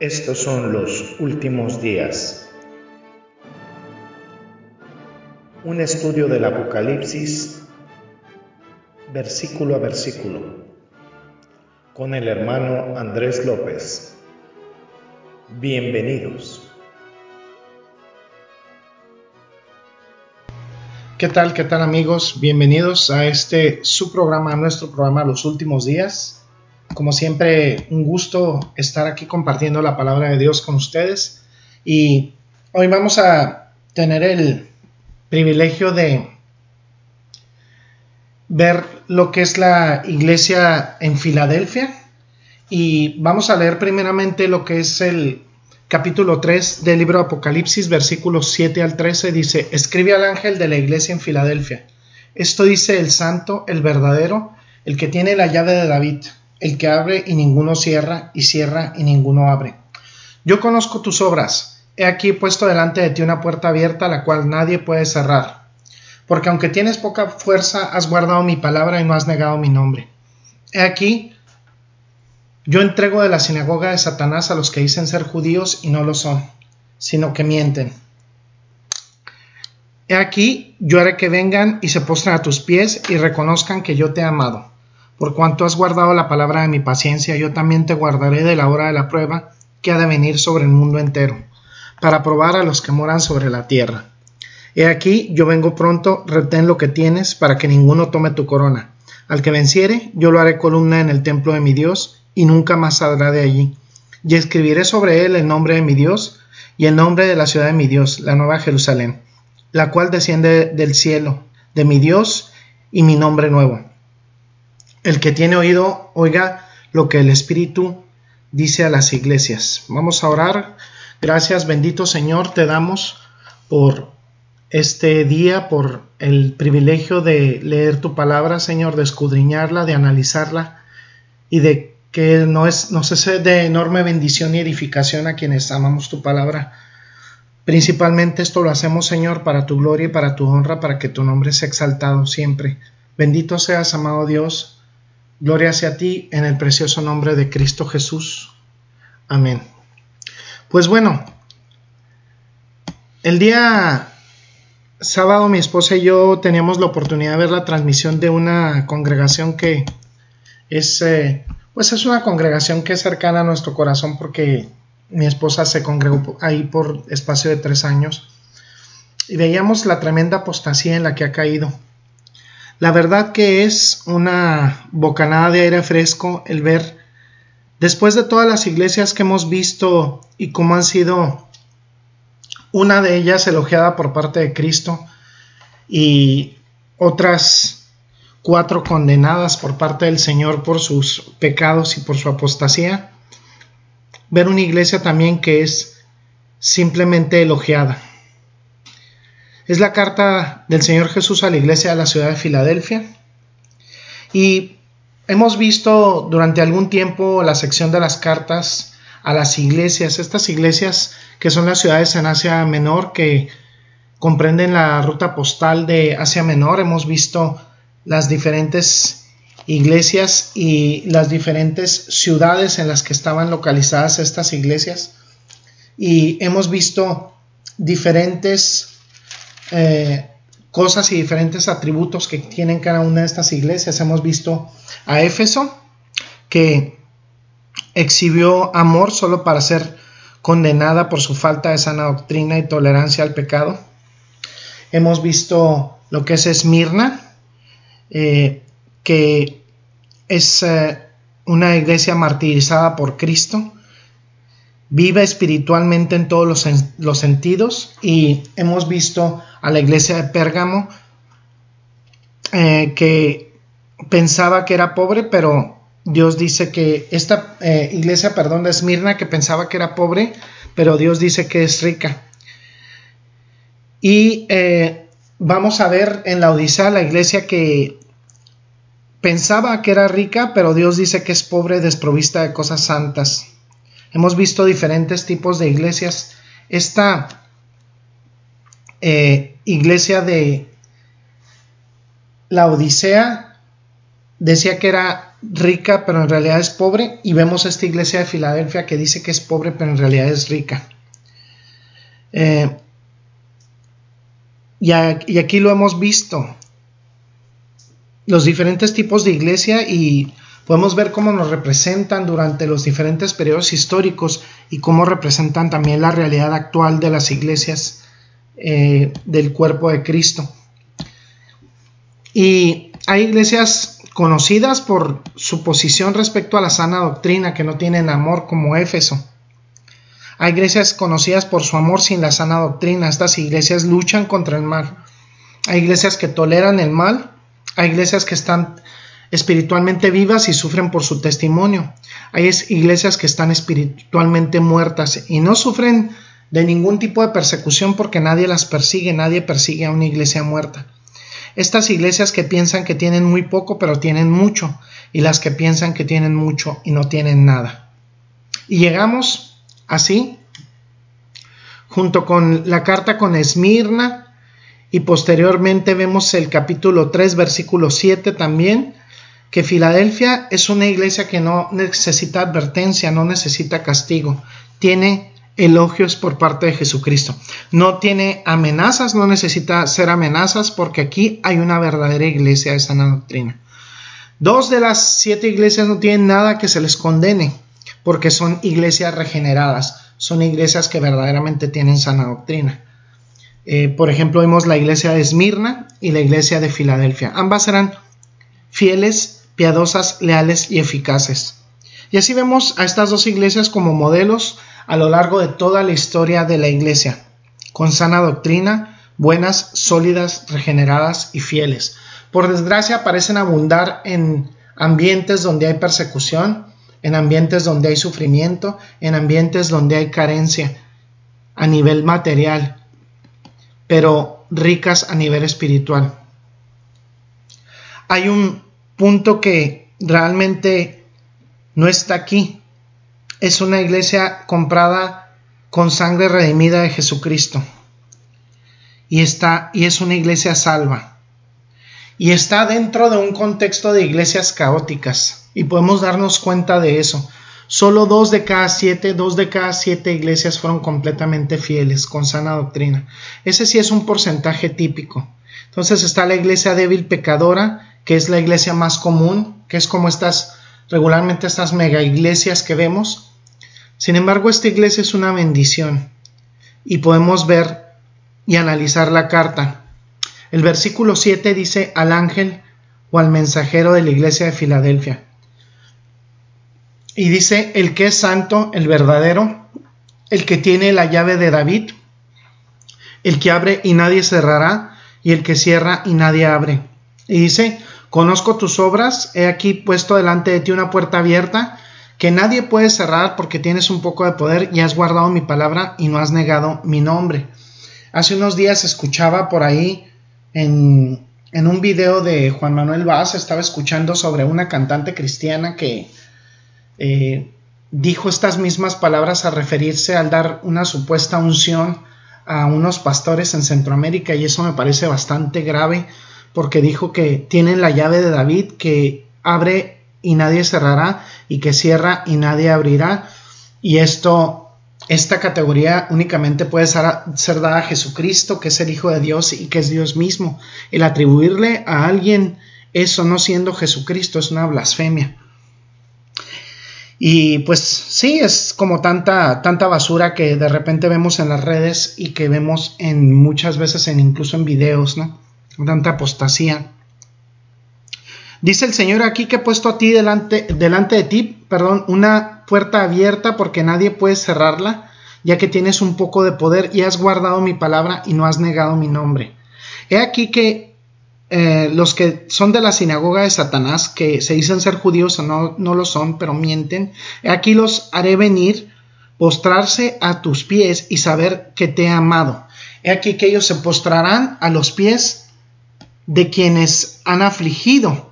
Estos son los últimos días. Un estudio del Apocalipsis, versículo a versículo, con el hermano Andrés López. Bienvenidos. ¿Qué tal, qué tal amigos? Bienvenidos a este su programa, nuestro programa Los Últimos Días. Como siempre, un gusto estar aquí compartiendo la palabra de Dios con ustedes. Y hoy vamos a tener el privilegio de ver lo que es la iglesia en Filadelfia. Y vamos a leer primeramente lo que es el capítulo 3 del libro Apocalipsis, versículos 7 al 13, dice, escribe al ángel de la iglesia en Filadelfia. Esto dice el santo, el verdadero, el que tiene la llave de David, el que abre y ninguno cierra, y cierra y ninguno abre. Yo conozco tus obras. He aquí puesto delante de ti una puerta abierta, la cual nadie puede cerrar. Porque aunque tienes poca fuerza, has guardado mi palabra y no has negado mi nombre. He aquí, yo entrego de la sinagoga de Satanás a los que dicen ser judíos y no lo son, sino que mienten. He aquí, yo haré que vengan y se postren a tus pies y reconozcan que yo te he amado. Por cuanto has guardado la palabra de mi paciencia, yo también te guardaré de la hora de la prueba que ha de venir sobre el mundo entero, para probar a los que moran sobre la tierra. He aquí, yo vengo pronto, retén lo que tienes, para que ninguno tome tu corona. Al que venciere, yo lo haré columna en el templo de mi Dios, y nunca más saldrá de allí. Y escribiré sobre él el nombre de mi Dios y el nombre de la ciudad de mi Dios, la nueva Jerusalén, la cual desciende del cielo, de mi Dios y mi nombre nuevo. El que tiene oído, oiga lo que el Espíritu dice a las iglesias. Vamos a orar. Gracias, bendito Señor, te damos por este día, por el privilegio de leer tu palabra, Señor, de escudriñarla, de analizarla y de que no es, nos es de enorme bendición y edificación a quienes amamos tu palabra. Principalmente esto lo hacemos, Señor, para tu gloria y para tu honra, para que tu nombre sea exaltado siempre. Bendito seas, amado Dios. Gloria sea a ti en el precioso nombre de Cristo Jesús. Amén. Pues bueno, el día sábado mi esposa y yo teníamos la oportunidad de ver la transmisión de una congregación que es eh, pues es una congregación que es cercana a nuestro corazón porque mi esposa se congregó ahí por espacio de tres años y veíamos la tremenda apostasía en la que ha caído. La verdad que es una bocanada de aire fresco el ver, después de todas las iglesias que hemos visto y cómo han sido una de ellas elogiada por parte de Cristo y otras cuatro condenadas por parte del Señor por sus pecados y por su apostasía, ver una iglesia también que es simplemente elogiada. Es la carta del Señor Jesús a la iglesia de la ciudad de Filadelfia. Y hemos visto durante algún tiempo la sección de las cartas a las iglesias, estas iglesias que son las ciudades en Asia Menor que comprenden la ruta postal de Asia Menor, hemos visto las diferentes iglesias y las diferentes ciudades en las que estaban localizadas estas iglesias. Y hemos visto diferentes eh, cosas y diferentes atributos que tienen cada una de estas iglesias. Hemos visto a Éfeso que exhibió amor solo para ser condenada por su falta de sana doctrina y tolerancia al pecado. Hemos visto lo que es Esmirna, eh, que es eh, una iglesia martirizada por Cristo, vive espiritualmente en todos los, sentidos y hemos visto a la iglesia de Pérgamo eh, que pensaba que era pobre, pero Dios dice que esta iglesia, perdón, de Esmirna, que pensaba que era pobre, pero Dios dice que es rica. Y vamos a ver en la Odisea la iglesia que pensaba que era rica, pero Dios dice que es pobre, desprovista de cosas santas. Hemos visto diferentes tipos de iglesias. Esta eh, iglesia de la Odisea decía que era rica pero en realidad es pobre y vemos esta iglesia de Filadelfia que dice que es pobre pero en realidad es rica. Eh, y, y aquí lo hemos visto, los diferentes tipos de iglesia y podemos ver cómo nos representan durante los diferentes periodos históricos y cómo representan también la realidad actual de las iglesias eh, del cuerpo de Cristo. Y hay iglesias conocidas por su posición respecto a la sana doctrina, que no tienen amor como Éfeso. Hay iglesias conocidas por su amor sin la sana doctrina. Estas iglesias luchan contra el mal. Hay iglesias que toleran el mal. Hay iglesias que están espiritualmente vivas y sufren por su testimonio. Hay iglesias que están espiritualmente muertas y no sufren de ningún tipo de persecución porque nadie las persigue, nadie persigue a una iglesia muerta. Estas iglesias que piensan que tienen muy poco pero tienen mucho y las que piensan que tienen mucho y no tienen nada. Y llegamos así, junto con la carta con Esmirna y posteriormente vemos el capítulo 3 versículo 7 también, que Filadelfia es una iglesia que no necesita advertencia, no necesita castigo, tiene elogios por parte de Jesucristo. No tiene amenazas, no necesita ser amenazas porque aquí hay una verdadera iglesia de sana doctrina. Dos de las siete iglesias no tienen nada que se les condene porque son iglesias regeneradas, son iglesias que verdaderamente tienen sana doctrina. Eh, por ejemplo, vemos la iglesia de Esmirna y la iglesia de Filadelfia. Ambas eran fieles, piadosas, leales y eficaces. Y así vemos a estas dos iglesias como modelos a lo largo de toda la historia de la Iglesia, con sana doctrina, buenas, sólidas, regeneradas y fieles. Por desgracia parecen abundar en ambientes donde hay persecución, en ambientes donde hay sufrimiento, en ambientes donde hay carencia a nivel material, pero ricas a nivel espiritual. Hay un punto que realmente no está aquí es una iglesia comprada con sangre redimida de Jesucristo. Y está y es una iglesia salva. Y está dentro de un contexto de iglesias caóticas y podemos darnos cuenta de eso. Solo dos de cada siete, dos de cada siete iglesias fueron completamente fieles, con sana doctrina. Ese sí es un porcentaje típico. Entonces está la iglesia débil pecadora, que es la iglesia más común, que es como estas, regularmente estas mega iglesias que vemos, sin embargo, esta iglesia es una bendición y podemos ver y analizar la carta. El versículo 7 dice al ángel o al mensajero de la iglesia de Filadelfia. Y dice, el que es santo, el verdadero, el que tiene la llave de David, el que abre y nadie cerrará, y el que cierra y nadie abre. Y dice, conozco tus obras, he aquí puesto delante de ti una puerta abierta, que nadie puede cerrar porque tienes un poco de poder y has guardado mi palabra y no has negado mi nombre. Hace unos días escuchaba por ahí en, un video de Juan Manuel Vaz, estaba escuchando sobre una cantante cristiana que eh, dijo estas mismas palabras a referirse al dar una supuesta unción a unos pastores en Centroamérica y eso me parece bastante grave porque dijo que tienen la llave de David que abre y nadie cerrará y que cierra y nadie abrirá. Y esto, esta categoría únicamente puede ser, ser, dada a Jesucristo, que es el Hijo de Dios y que es Dios mismo. El atribuirle a alguien eso no siendo Jesucristo es una blasfemia. Y pues sí, es como tanta, tanta basura que de repente vemos en las redes y que vemos en muchas veces en incluso en videos, ¿no? Tanta apostasía. Dice el Señor aquí que he puesto a ti delante, delante de ti, perdón, una puerta abierta porque nadie puede cerrarla, ya que tienes un poco de poder y has guardado mi palabra y no has negado mi nombre. He aquí que eh, los que son de la sinagoga de Satanás, que se dicen ser judíos o no, no lo son, pero mienten, he aquí los haré venir, postrarse a tus pies y saber que te he amado. He aquí que ellos se postrarán a los pies de quienes han afligido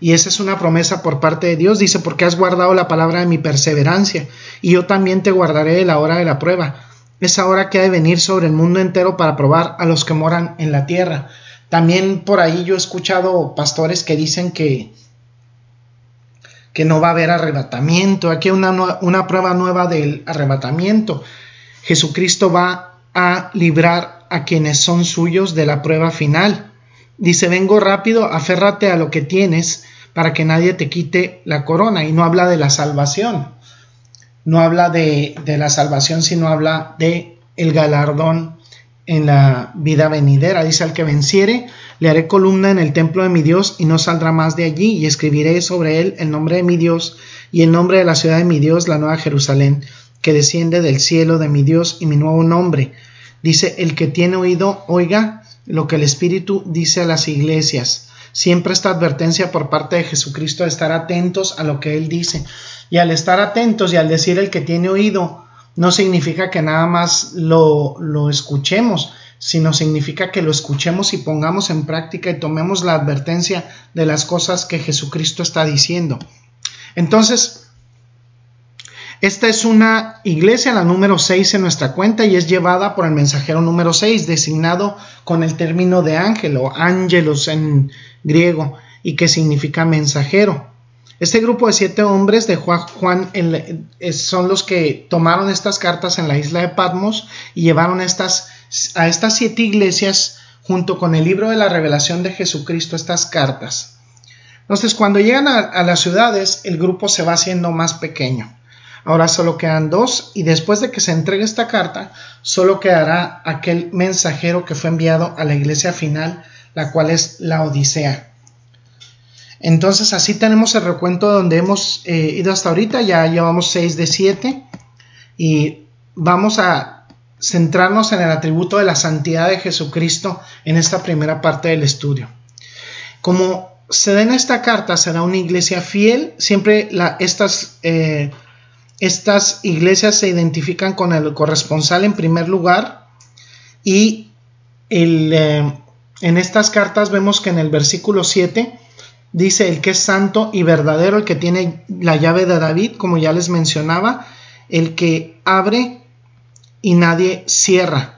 y esa es una promesa por parte de Dios. Dice, porque has guardado la palabra de mi perseverancia, y yo también te guardaré de la hora de la prueba. Esa hora que ha de venir sobre el mundo entero para probar a los que moran en la tierra. También por ahí yo he escuchado pastores que dicen que que no va a haber arrebatamiento. Aquí hay una, una prueba nueva del arrebatamiento. Jesucristo va a librar a quienes son suyos de la prueba final. Dice, vengo rápido, aférrate a lo que tienes para que nadie te quite la corona. Y no habla de la salvación. No habla de, de la salvación, sino habla de el galardón en la vida venidera. Dice, al que venciere, le haré columna en el templo de mi Dios y no saldrá más de allí, y escribiré sobre él el nombre de mi Dios y el nombre de la ciudad de mi Dios, la nueva Jerusalén, que desciende del cielo de mi Dios y mi nuevo nombre. Dice, el que tiene oído, oiga lo que el Espíritu dice a las iglesias. Siempre esta advertencia por parte de Jesucristo de estar atentos a lo que Él dice. Y al estar atentos y al decir el que tiene oído, no significa que nada más lo, lo escuchemos, sino significa que lo escuchemos y pongamos en práctica y tomemos la advertencia de las cosas que Jesucristo está diciendo. Entonces, esta es una iglesia, la número 6 en nuestra cuenta, y es llevada por el mensajero número 6, designado con el término de ángel o ángelos en griego, y que significa mensajero. Este grupo de siete hombres de Juan, Juan son los que tomaron estas cartas en la isla de Patmos y llevaron estas, a estas siete iglesias junto con el libro de la revelación de Jesucristo estas cartas. Entonces, cuando llegan a las ciudades, el grupo se va haciendo más pequeño. Ahora solo quedan dos y después de que se entregue esta carta, solo quedará aquel mensajero que fue enviado a la iglesia final, la cual es la Odisea. Entonces así tenemos el recuento donde hemos eh, ido hasta ahorita, ya llevamos 6 de 7 y vamos a centrarnos en el atributo de la santidad de Jesucristo en esta primera parte del estudio. Como se da esta carta, será una iglesia fiel, siempre estas, eh, estas iglesias se identifican con el corresponsal en primer lugar y eh, en estas cartas vemos que en el versículo 7 dice el que es santo y verdadero, el que tiene la llave de David, como ya les mencionaba, el que abre y nadie cierra.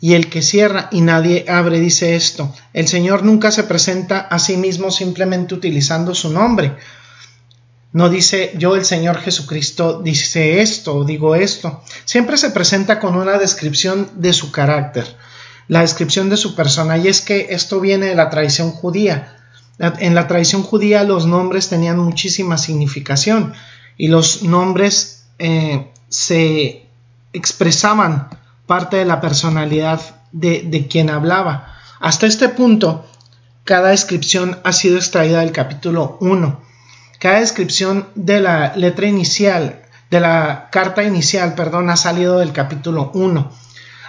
Y el que cierra y nadie abre dice esto. El Señor nunca se presenta a sí mismo simplemente utilizando su nombre. No dice yo el Señor Jesucristo dice esto o digo esto. Siempre se presenta con una descripción de su carácter, la descripción de su persona. Y es que esto viene de la tradición judía. En la tradición judía los nombres tenían muchísima significación y los nombres eh, se expresaban parte de la personalidad de, de quien hablaba. Hasta este punto, cada descripción ha sido extraída del capítulo 1. Cada descripción de la letra inicial, de la carta inicial, perdón, ha salido del capítulo 1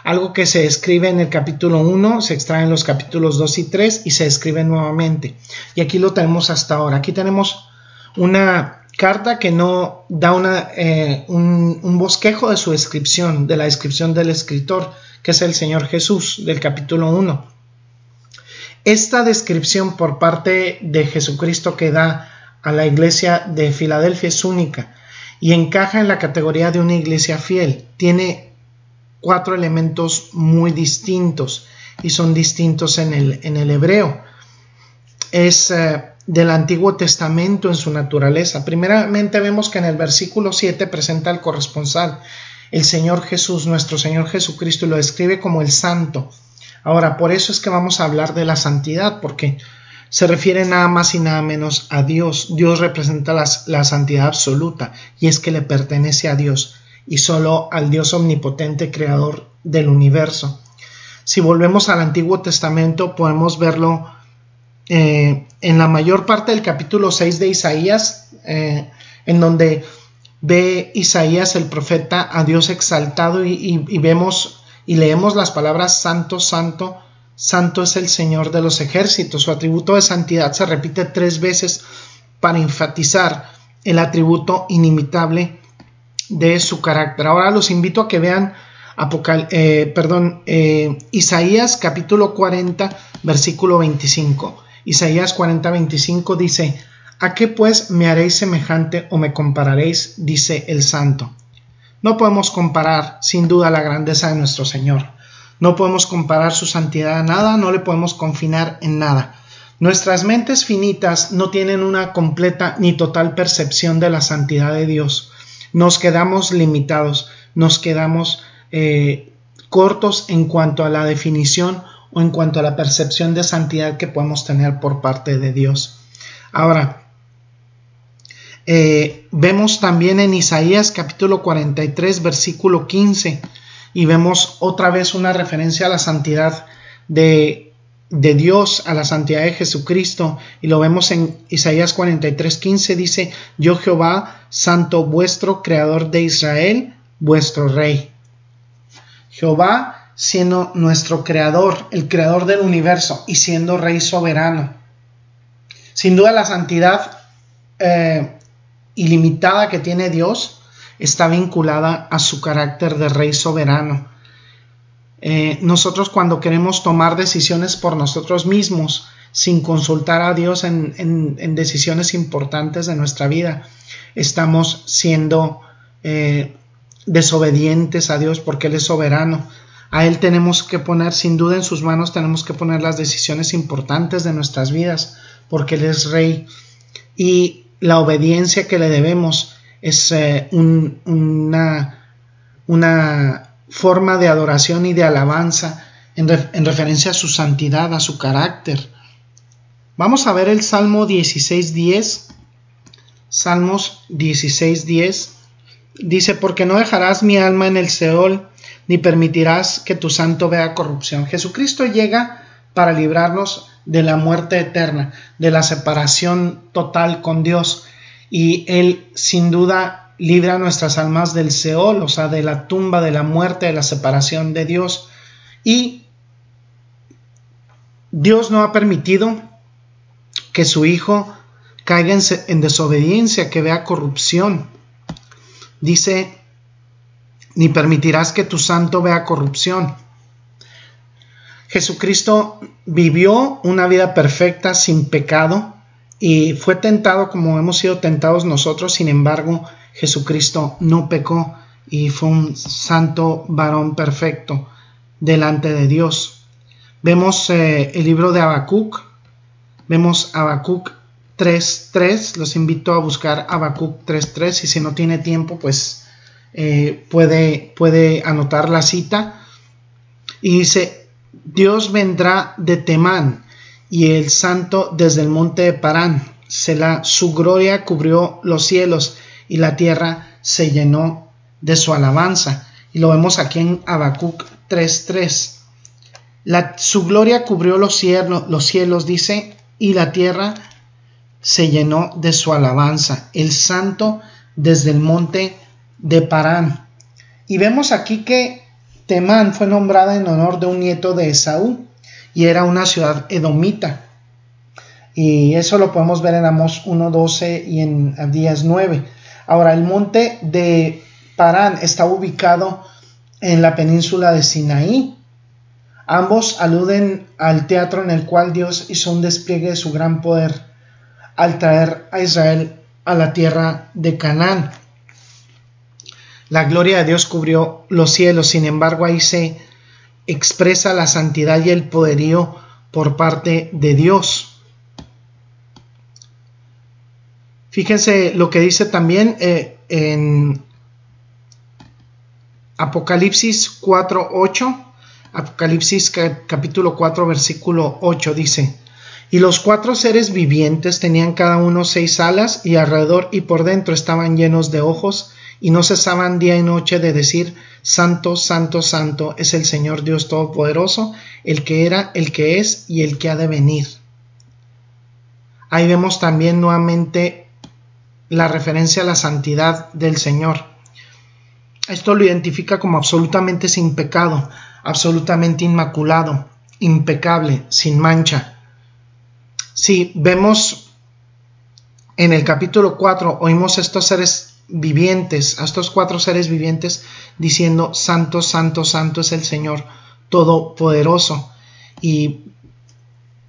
algo que se escribe en el capítulo 1, se extrae en los capítulos 2 y 3 y se escribe nuevamente. Y aquí lo tenemos hasta ahora. Aquí tenemos una carta que no da una, eh, un, un, bosquejo de su descripción, de la descripción del escritor, que es el Señor Jesús, del capítulo 1. Esta descripción por parte de Jesucristo que da a la iglesia de Filadelfia es única y encaja en la categoría de una iglesia fiel. Tiene cuatro elementos muy distintos y son distintos en el, en el hebreo. Es eh, del Antiguo Testamento en su naturaleza. Primeramente vemos que en el versículo 7 presenta al corresponsal, el Señor Jesús, nuestro Señor Jesucristo, y lo describe como el santo. Ahora, por eso es que vamos a hablar de la santidad, porque se refiere nada más y nada menos a Dios. Dios representa la santidad absoluta y es que le pertenece a Dios y solo al Dios omnipotente creador del universo. Si volvemos al Antiguo Testamento podemos verlo eh, en la mayor parte del capítulo 6 de Isaías, eh, en donde ve Isaías el profeta a Dios exaltado y, y vemos y leemos las palabras santo, santo, santo es el Señor de los ejércitos. Su atributo de santidad se repite tres veces para enfatizar el atributo inimitable de su carácter. Ahora los invito a que vean Apocal eh, perdón, eh, Isaías capítulo 40, versículo 25. Isaías 40, 25 dice, ¿A qué pues me haréis semejante o me compararéis? dice el santo. No podemos comparar sin duda la grandeza de nuestro Señor. No podemos comparar su santidad a nada, no le podemos confinar en nada. Nuestras mentes finitas no tienen una completa ni total percepción de la santidad de Dios. Nos quedamos limitados, nos quedamos eh, cortos en cuanto a la definición o en cuanto a la percepción de santidad que podemos tener por parte de Dios. Ahora, eh, vemos también en Isaías capítulo 43 versículo 15 y vemos otra vez una referencia a la santidad de, de Dios, a la santidad de Jesucristo y lo vemos en Isaías 43 15 dice yo Jehová santo vuestro creador de Israel vuestro rey Jehová siendo nuestro creador, el creador del universo y siendo rey soberano. Sin duda la santidad eh, ilimitada que tiene Dios está vinculada a su carácter de rey soberano. Eh, nosotros cuando queremos tomar decisiones por nosotros mismos, sin consultar a Dios en, decisiones importantes de nuestra vida, estamos siendo eh, desobedientes a Dios porque Él es soberano. A Él tenemos que poner, sin duda en sus manos tenemos que poner las decisiones importantes de nuestras vidas porque Él es Rey. Y la obediencia que le debemos es eh, una, una, forma de adoración y de alabanza en, en, referencia a su santidad, a su carácter. Vamos a ver el Salmo 16.10. Salmos 16.10 dice, porque no dejarás mi alma en el Seol, ni permitirás que tu santo vea corrupción. Jesucristo llega para librarnos de la muerte eterna, de la separación total con Dios. Y Él sin duda libra nuestras almas del Seol, o sea, de la tumba, de la muerte, de la separación de Dios. Y Dios no ha permitido que su Hijo caiga en, desobediencia, que vea corrupción. Dice, ni permitirás que tu santo vea corrupción. Jesucristo vivió una vida perfecta sin pecado y fue tentado como hemos sido tentados nosotros, sin embargo, Jesucristo no pecó y fue un santo varón perfecto delante de Dios. Vemos eh, el libro de Habacuc, vemos Habacuc 3.3, los invito a buscar Habacuc 3.3 y si no tiene tiempo pues eh, puede, puede anotar la cita. Y dice, Dios vendrá de Temán y el santo desde el monte de Parán, la su gloria cubrió los cielos y la tierra se llenó de su alabanza. Y lo vemos aquí en Habacuc 3.3. su gloria cubrió los cielos, los cielos, dice, y la tierra se llenó de su alabanza, el santo desde el monte de Parán. Y vemos aquí que Temán fue nombrada en honor de un nieto de Esaú y era una ciudad edomita. Y eso lo podemos ver en Amos 1.12 y en Abdías 9. Ahora, el monte de Parán está ubicado en la península de Sinaí. Ambos aluden al teatro en el cual Dios hizo un despliegue de su gran poder al traer a Israel a la tierra de Canaán. La gloria de Dios cubrió los cielos, sin embargo ahí se expresa la santidad y el poderío por parte de Dios. Fíjense lo que dice también eh, en Apocalipsis 4.8, Apocalipsis capítulo 4 versículo 8 dice, y los cuatro seres vivientes tenían cada uno seis alas y alrededor y por dentro estaban llenos de ojos y no cesaban día y noche de decir Santo, Santo, Santo es el Señor Dios Todopoderoso, el que era, el que es y el que ha de venir. Ahí vemos también nuevamente la referencia a la santidad del Señor. Esto lo identifica como absolutamente sin pecado, absolutamente inmaculado, impecable, sin mancha. Si vemos en el capítulo 4, oímos estos seres vivientes, a estos cuatro seres vivientes diciendo, Santo, Santo, Santo es el Señor Todopoderoso. Y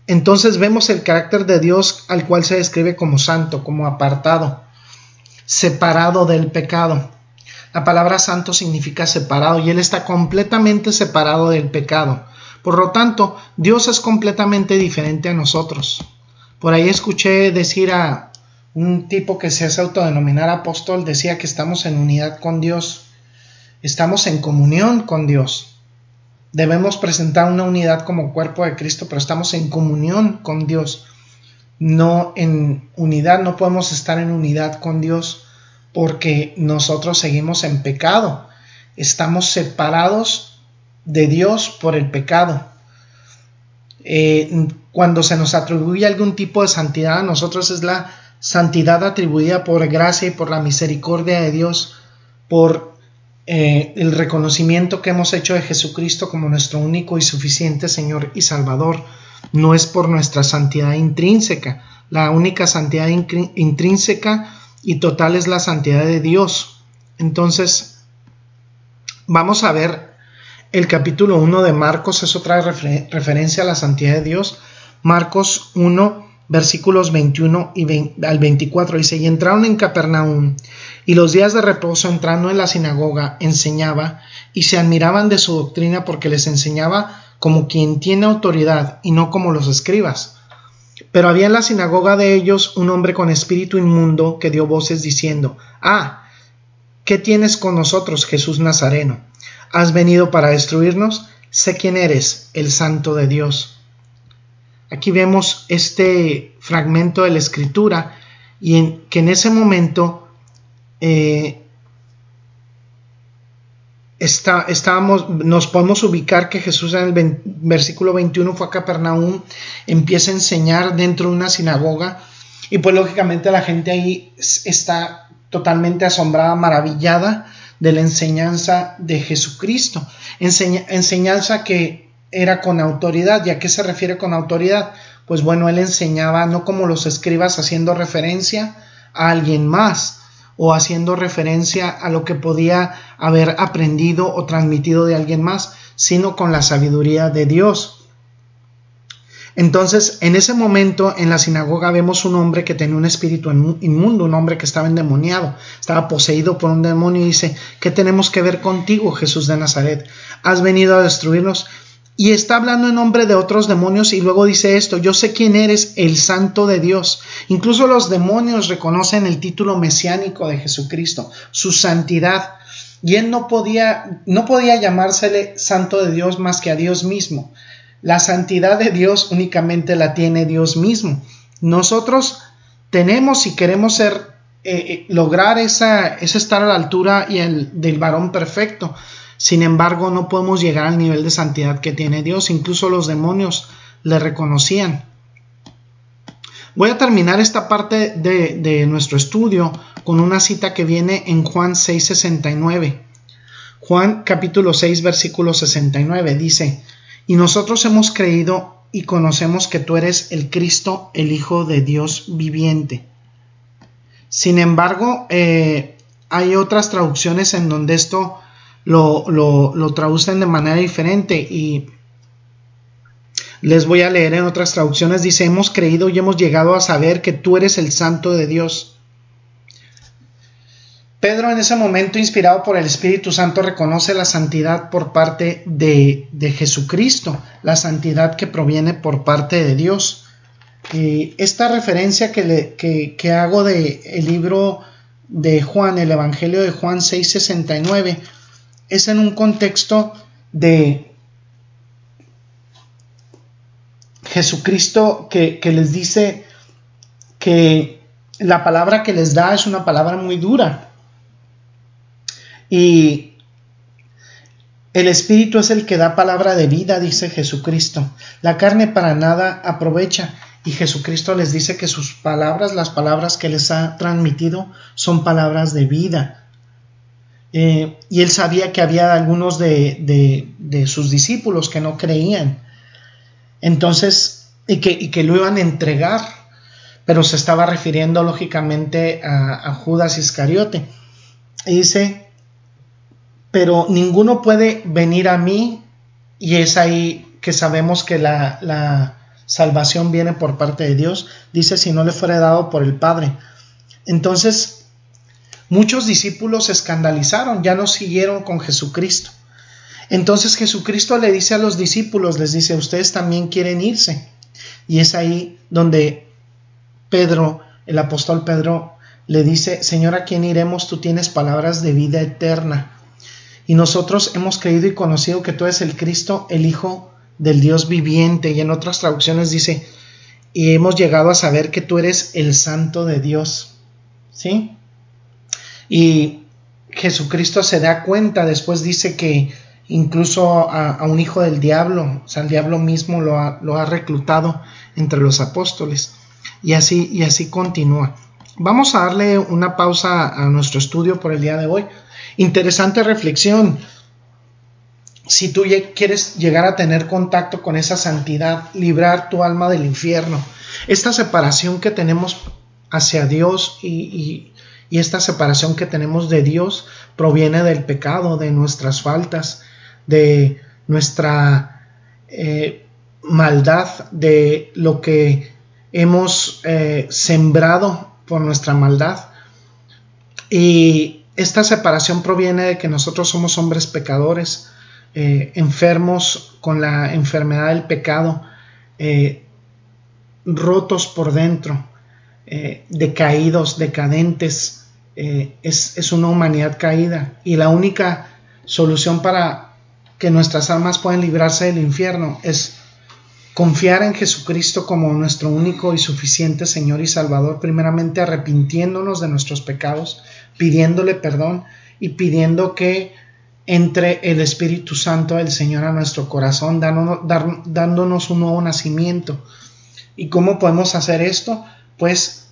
entonces vemos el carácter de Dios al cual se describe como santo, como apartado, separado del pecado. La palabra santo significa separado y Él está completamente separado del pecado. Por lo tanto, Dios es completamente diferente a nosotros. Por ahí escuché decir a un tipo que se hace autodenominar apóstol, decía que estamos en unidad con Dios, estamos en comunión con Dios. Debemos presentar una unidad como cuerpo de Cristo, pero estamos en comunión con Dios, no en unidad, no podemos estar en unidad con Dios porque nosotros seguimos en pecado, estamos separados de Dios por el pecado. Eh, cuando se nos atribuye algún tipo de santidad a nosotros es la santidad atribuida por gracia y por la misericordia de Dios, por eh, el reconocimiento que hemos hecho de Jesucristo como nuestro único y suficiente Señor y Salvador. No es por nuestra santidad intrínseca. La única santidad intrínseca y total es la santidad de Dios. Entonces, vamos a ver el capítulo 1 de Marcos, es otra referencia a la santidad de Dios. Marcos 1, versículos 21 y al 24 dice, y entraron en Capernaum, y los días de reposo entrando en la sinagoga enseñaba, y se admiraban de su doctrina porque les enseñaba como quien tiene autoridad y no como los escribas. Pero había en la sinagoga de ellos un hombre con espíritu inmundo que dio voces diciendo, Ah, ¿qué tienes con nosotros, Jesús Nazareno? ¿Has venido para destruirnos? Sé quién eres, el santo de Dios. Aquí vemos este fragmento de la escritura y en, que en ese momento eh, está, estábamos, nos podemos ubicar que Jesús en el versículo 21 fue a Capernaum, empieza a enseñar dentro de una sinagoga y pues lógicamente la gente ahí está totalmente asombrada, maravillada de la enseñanza de Jesucristo, enseñanza que era con autoridad. ¿Y a qué se refiere con autoridad? Pues bueno, él enseñaba no como los escribas haciendo referencia a alguien más o haciendo referencia a lo que podía haber aprendido o transmitido de alguien más, sino con la sabiduría de Dios. Entonces, en ese momento en la sinagoga vemos un hombre que tenía un espíritu inmundo, un hombre que estaba endemoniado, estaba poseído por un demonio y dice, ¿qué tenemos que ver contigo, Jesús de Nazaret? ¿Has venido a destruirnos? Y está hablando en nombre de otros demonios y luego dice esto, yo sé quién eres, el santo de Dios. Incluso los demonios reconocen el título mesiánico de Jesucristo, su santidad. Y él no podía, no podía llamársele santo de Dios más que a Dios mismo. La santidad de Dios únicamente la tiene Dios mismo. Nosotros tenemos, si queremos ser, eh, eh, lograr esa, ese estar a la altura y el, del varón perfecto. Sin embargo, no podemos llegar al nivel de santidad que tiene Dios. Incluso los demonios le reconocían. Voy a terminar esta parte de, de nuestro estudio con una cita que viene en Juan 6:69. Juan capítulo 6 versículo 69 dice, y nosotros hemos creído y conocemos que tú eres el Cristo, el Hijo de Dios viviente. Sin embargo, eh, hay otras traducciones en donde esto lo, lo, traducen de manera diferente y les voy a leer en otras traducciones. Dice, hemos creído y hemos llegado a saber que tú eres el Santo de Dios. Pedro en ese momento, inspirado por el Espíritu Santo, reconoce la santidad por parte de, Jesucristo, la santidad que proviene por parte de Dios. Y esta referencia que, le, que, hago del el libro de Juan, el Evangelio de Juan 6:69, es en un contexto de Jesucristo que, les dice que la palabra que les da es una palabra muy dura y el Espíritu es el que da palabra de vida, dice Jesucristo. La carne para nada aprovecha. Y Jesucristo les dice que sus palabras, las palabras que les ha transmitido, son palabras de vida. Eh, y él sabía que había algunos de, de, sus discípulos que no creían. Entonces, y que, y que, lo iban a entregar, pero se estaba refiriendo lógicamente a, Judas Iscariote. Y dice, pero ninguno puede venir a mí y es ahí que sabemos que la, salvación viene por parte de Dios. Dice, si no le fuera dado por el Padre. Entonces, muchos discípulos se escandalizaron, ya no siguieron con Jesucristo. Entonces Jesucristo le dice a los discípulos, les dice, ustedes también quieren irse. Y es ahí donde Pedro, el apóstol Pedro, le dice, Señor, ¿a quién iremos? Tú tienes palabras de vida eterna. Y nosotros hemos creído y conocido que tú eres el Cristo, el Hijo del Dios viviente. Y en otras traducciones dice, y hemos llegado a saber que tú eres el Santo de Dios. ¿Sí? Y Jesucristo se da cuenta, después dice que incluso a, un hijo del diablo, o sea, el diablo mismo lo ha, reclutado entre los apóstoles. Y así, y así continúa. Vamos a darle una pausa a nuestro estudio por el día de hoy. Interesante reflexión. Si tú quieres llegar a tener contacto con esa santidad, librar tu alma del infierno, esta separación que tenemos hacia Dios y, esta separación que tenemos de Dios proviene del pecado, de nuestras faltas, de nuestra eh, maldad, de lo que hemos eh, sembrado por nuestra maldad. Y esta separación proviene de que nosotros somos hombres pecadores, eh, enfermos con la enfermedad del pecado, rotos por dentro, eh, decaídos, decadentes, eh, es, es, una humanidad caída. Y la única solución para que nuestras almas puedan librarse del infierno es confiar en Jesucristo como nuestro único y suficiente Señor y Salvador, primeramente arrepintiéndonos de nuestros pecados, pidiéndole perdón y pidiendo que entre el Espíritu Santo del Señor a nuestro corazón, dándonos un nuevo nacimiento, ¿Y cómo podemos hacer esto? Pues,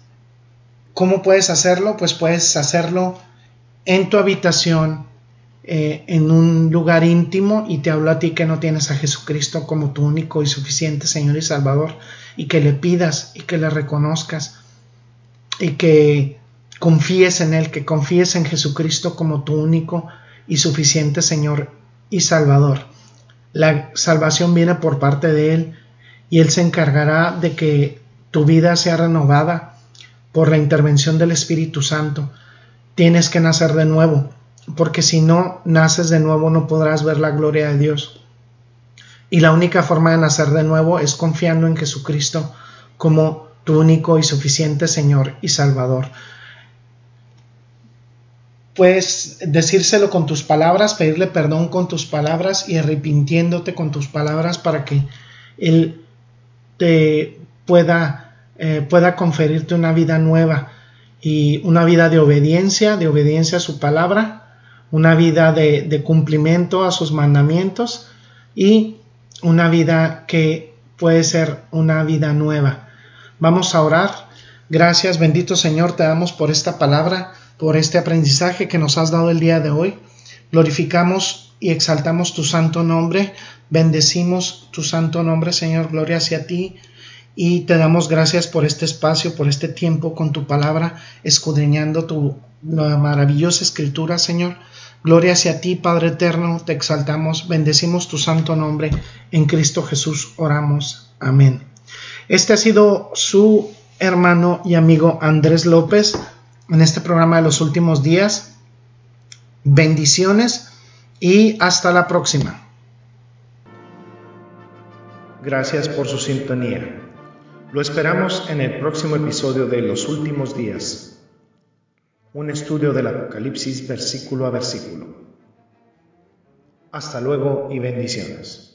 ¿cómo puedes hacerlo? Pues puedes hacerlo en tu habitación, eh, en un lugar íntimo, y te hablo a ti que no tienes a Jesucristo como tu único y suficiente Señor y Salvador, y que le pidas y que le reconozcas, y que confíes en Él, que confíes en Jesucristo como tu único y suficiente Señor y Salvador. La salvación viene por parte de Él y Él se encargará de que tu vida sea renovada por la intervención del Espíritu Santo. Tienes que nacer de nuevo, porque si no naces de nuevo no podrás ver la gloria de Dios. Y la única forma de nacer de nuevo es confiando en Jesucristo como tu único y suficiente Señor y Salvador. Puedes decírselo con tus palabras, pedirle perdón con tus palabras y arrepintiéndote con tus palabras para que Él te pueda, eh, pueda conferirte una vida nueva y una vida de obediencia, de obediencia a su palabra, una vida de, de cumplimiento a sus mandamientos y una vida que puede ser una vida nueva. Vamos a orar. Gracias, bendito Señor, te damos por esta palabra, por este aprendizaje que nos has dado el día de hoy. Glorificamos y exaltamos tu santo nombre Bendecimos tu santo nombre, Señor, gloria hacia ti. Y te damos gracias por este espacio, por este tiempo con tu palabra, escudriñando tu maravillosa escritura, Señor. Gloria hacia ti, Padre eterno, te exaltamos, bendecimos tu santo nombre. En Cristo Jesús oramos. Amén. Este ha sido su hermano y amigo Andrés López en este programa de los últimos días. Bendiciones y hasta la próxima. Gracias por su sintonía. Lo esperamos en el próximo episodio de Los Últimos Días, un estudio del Apocalipsis versículo a versículo. Hasta luego y bendiciones.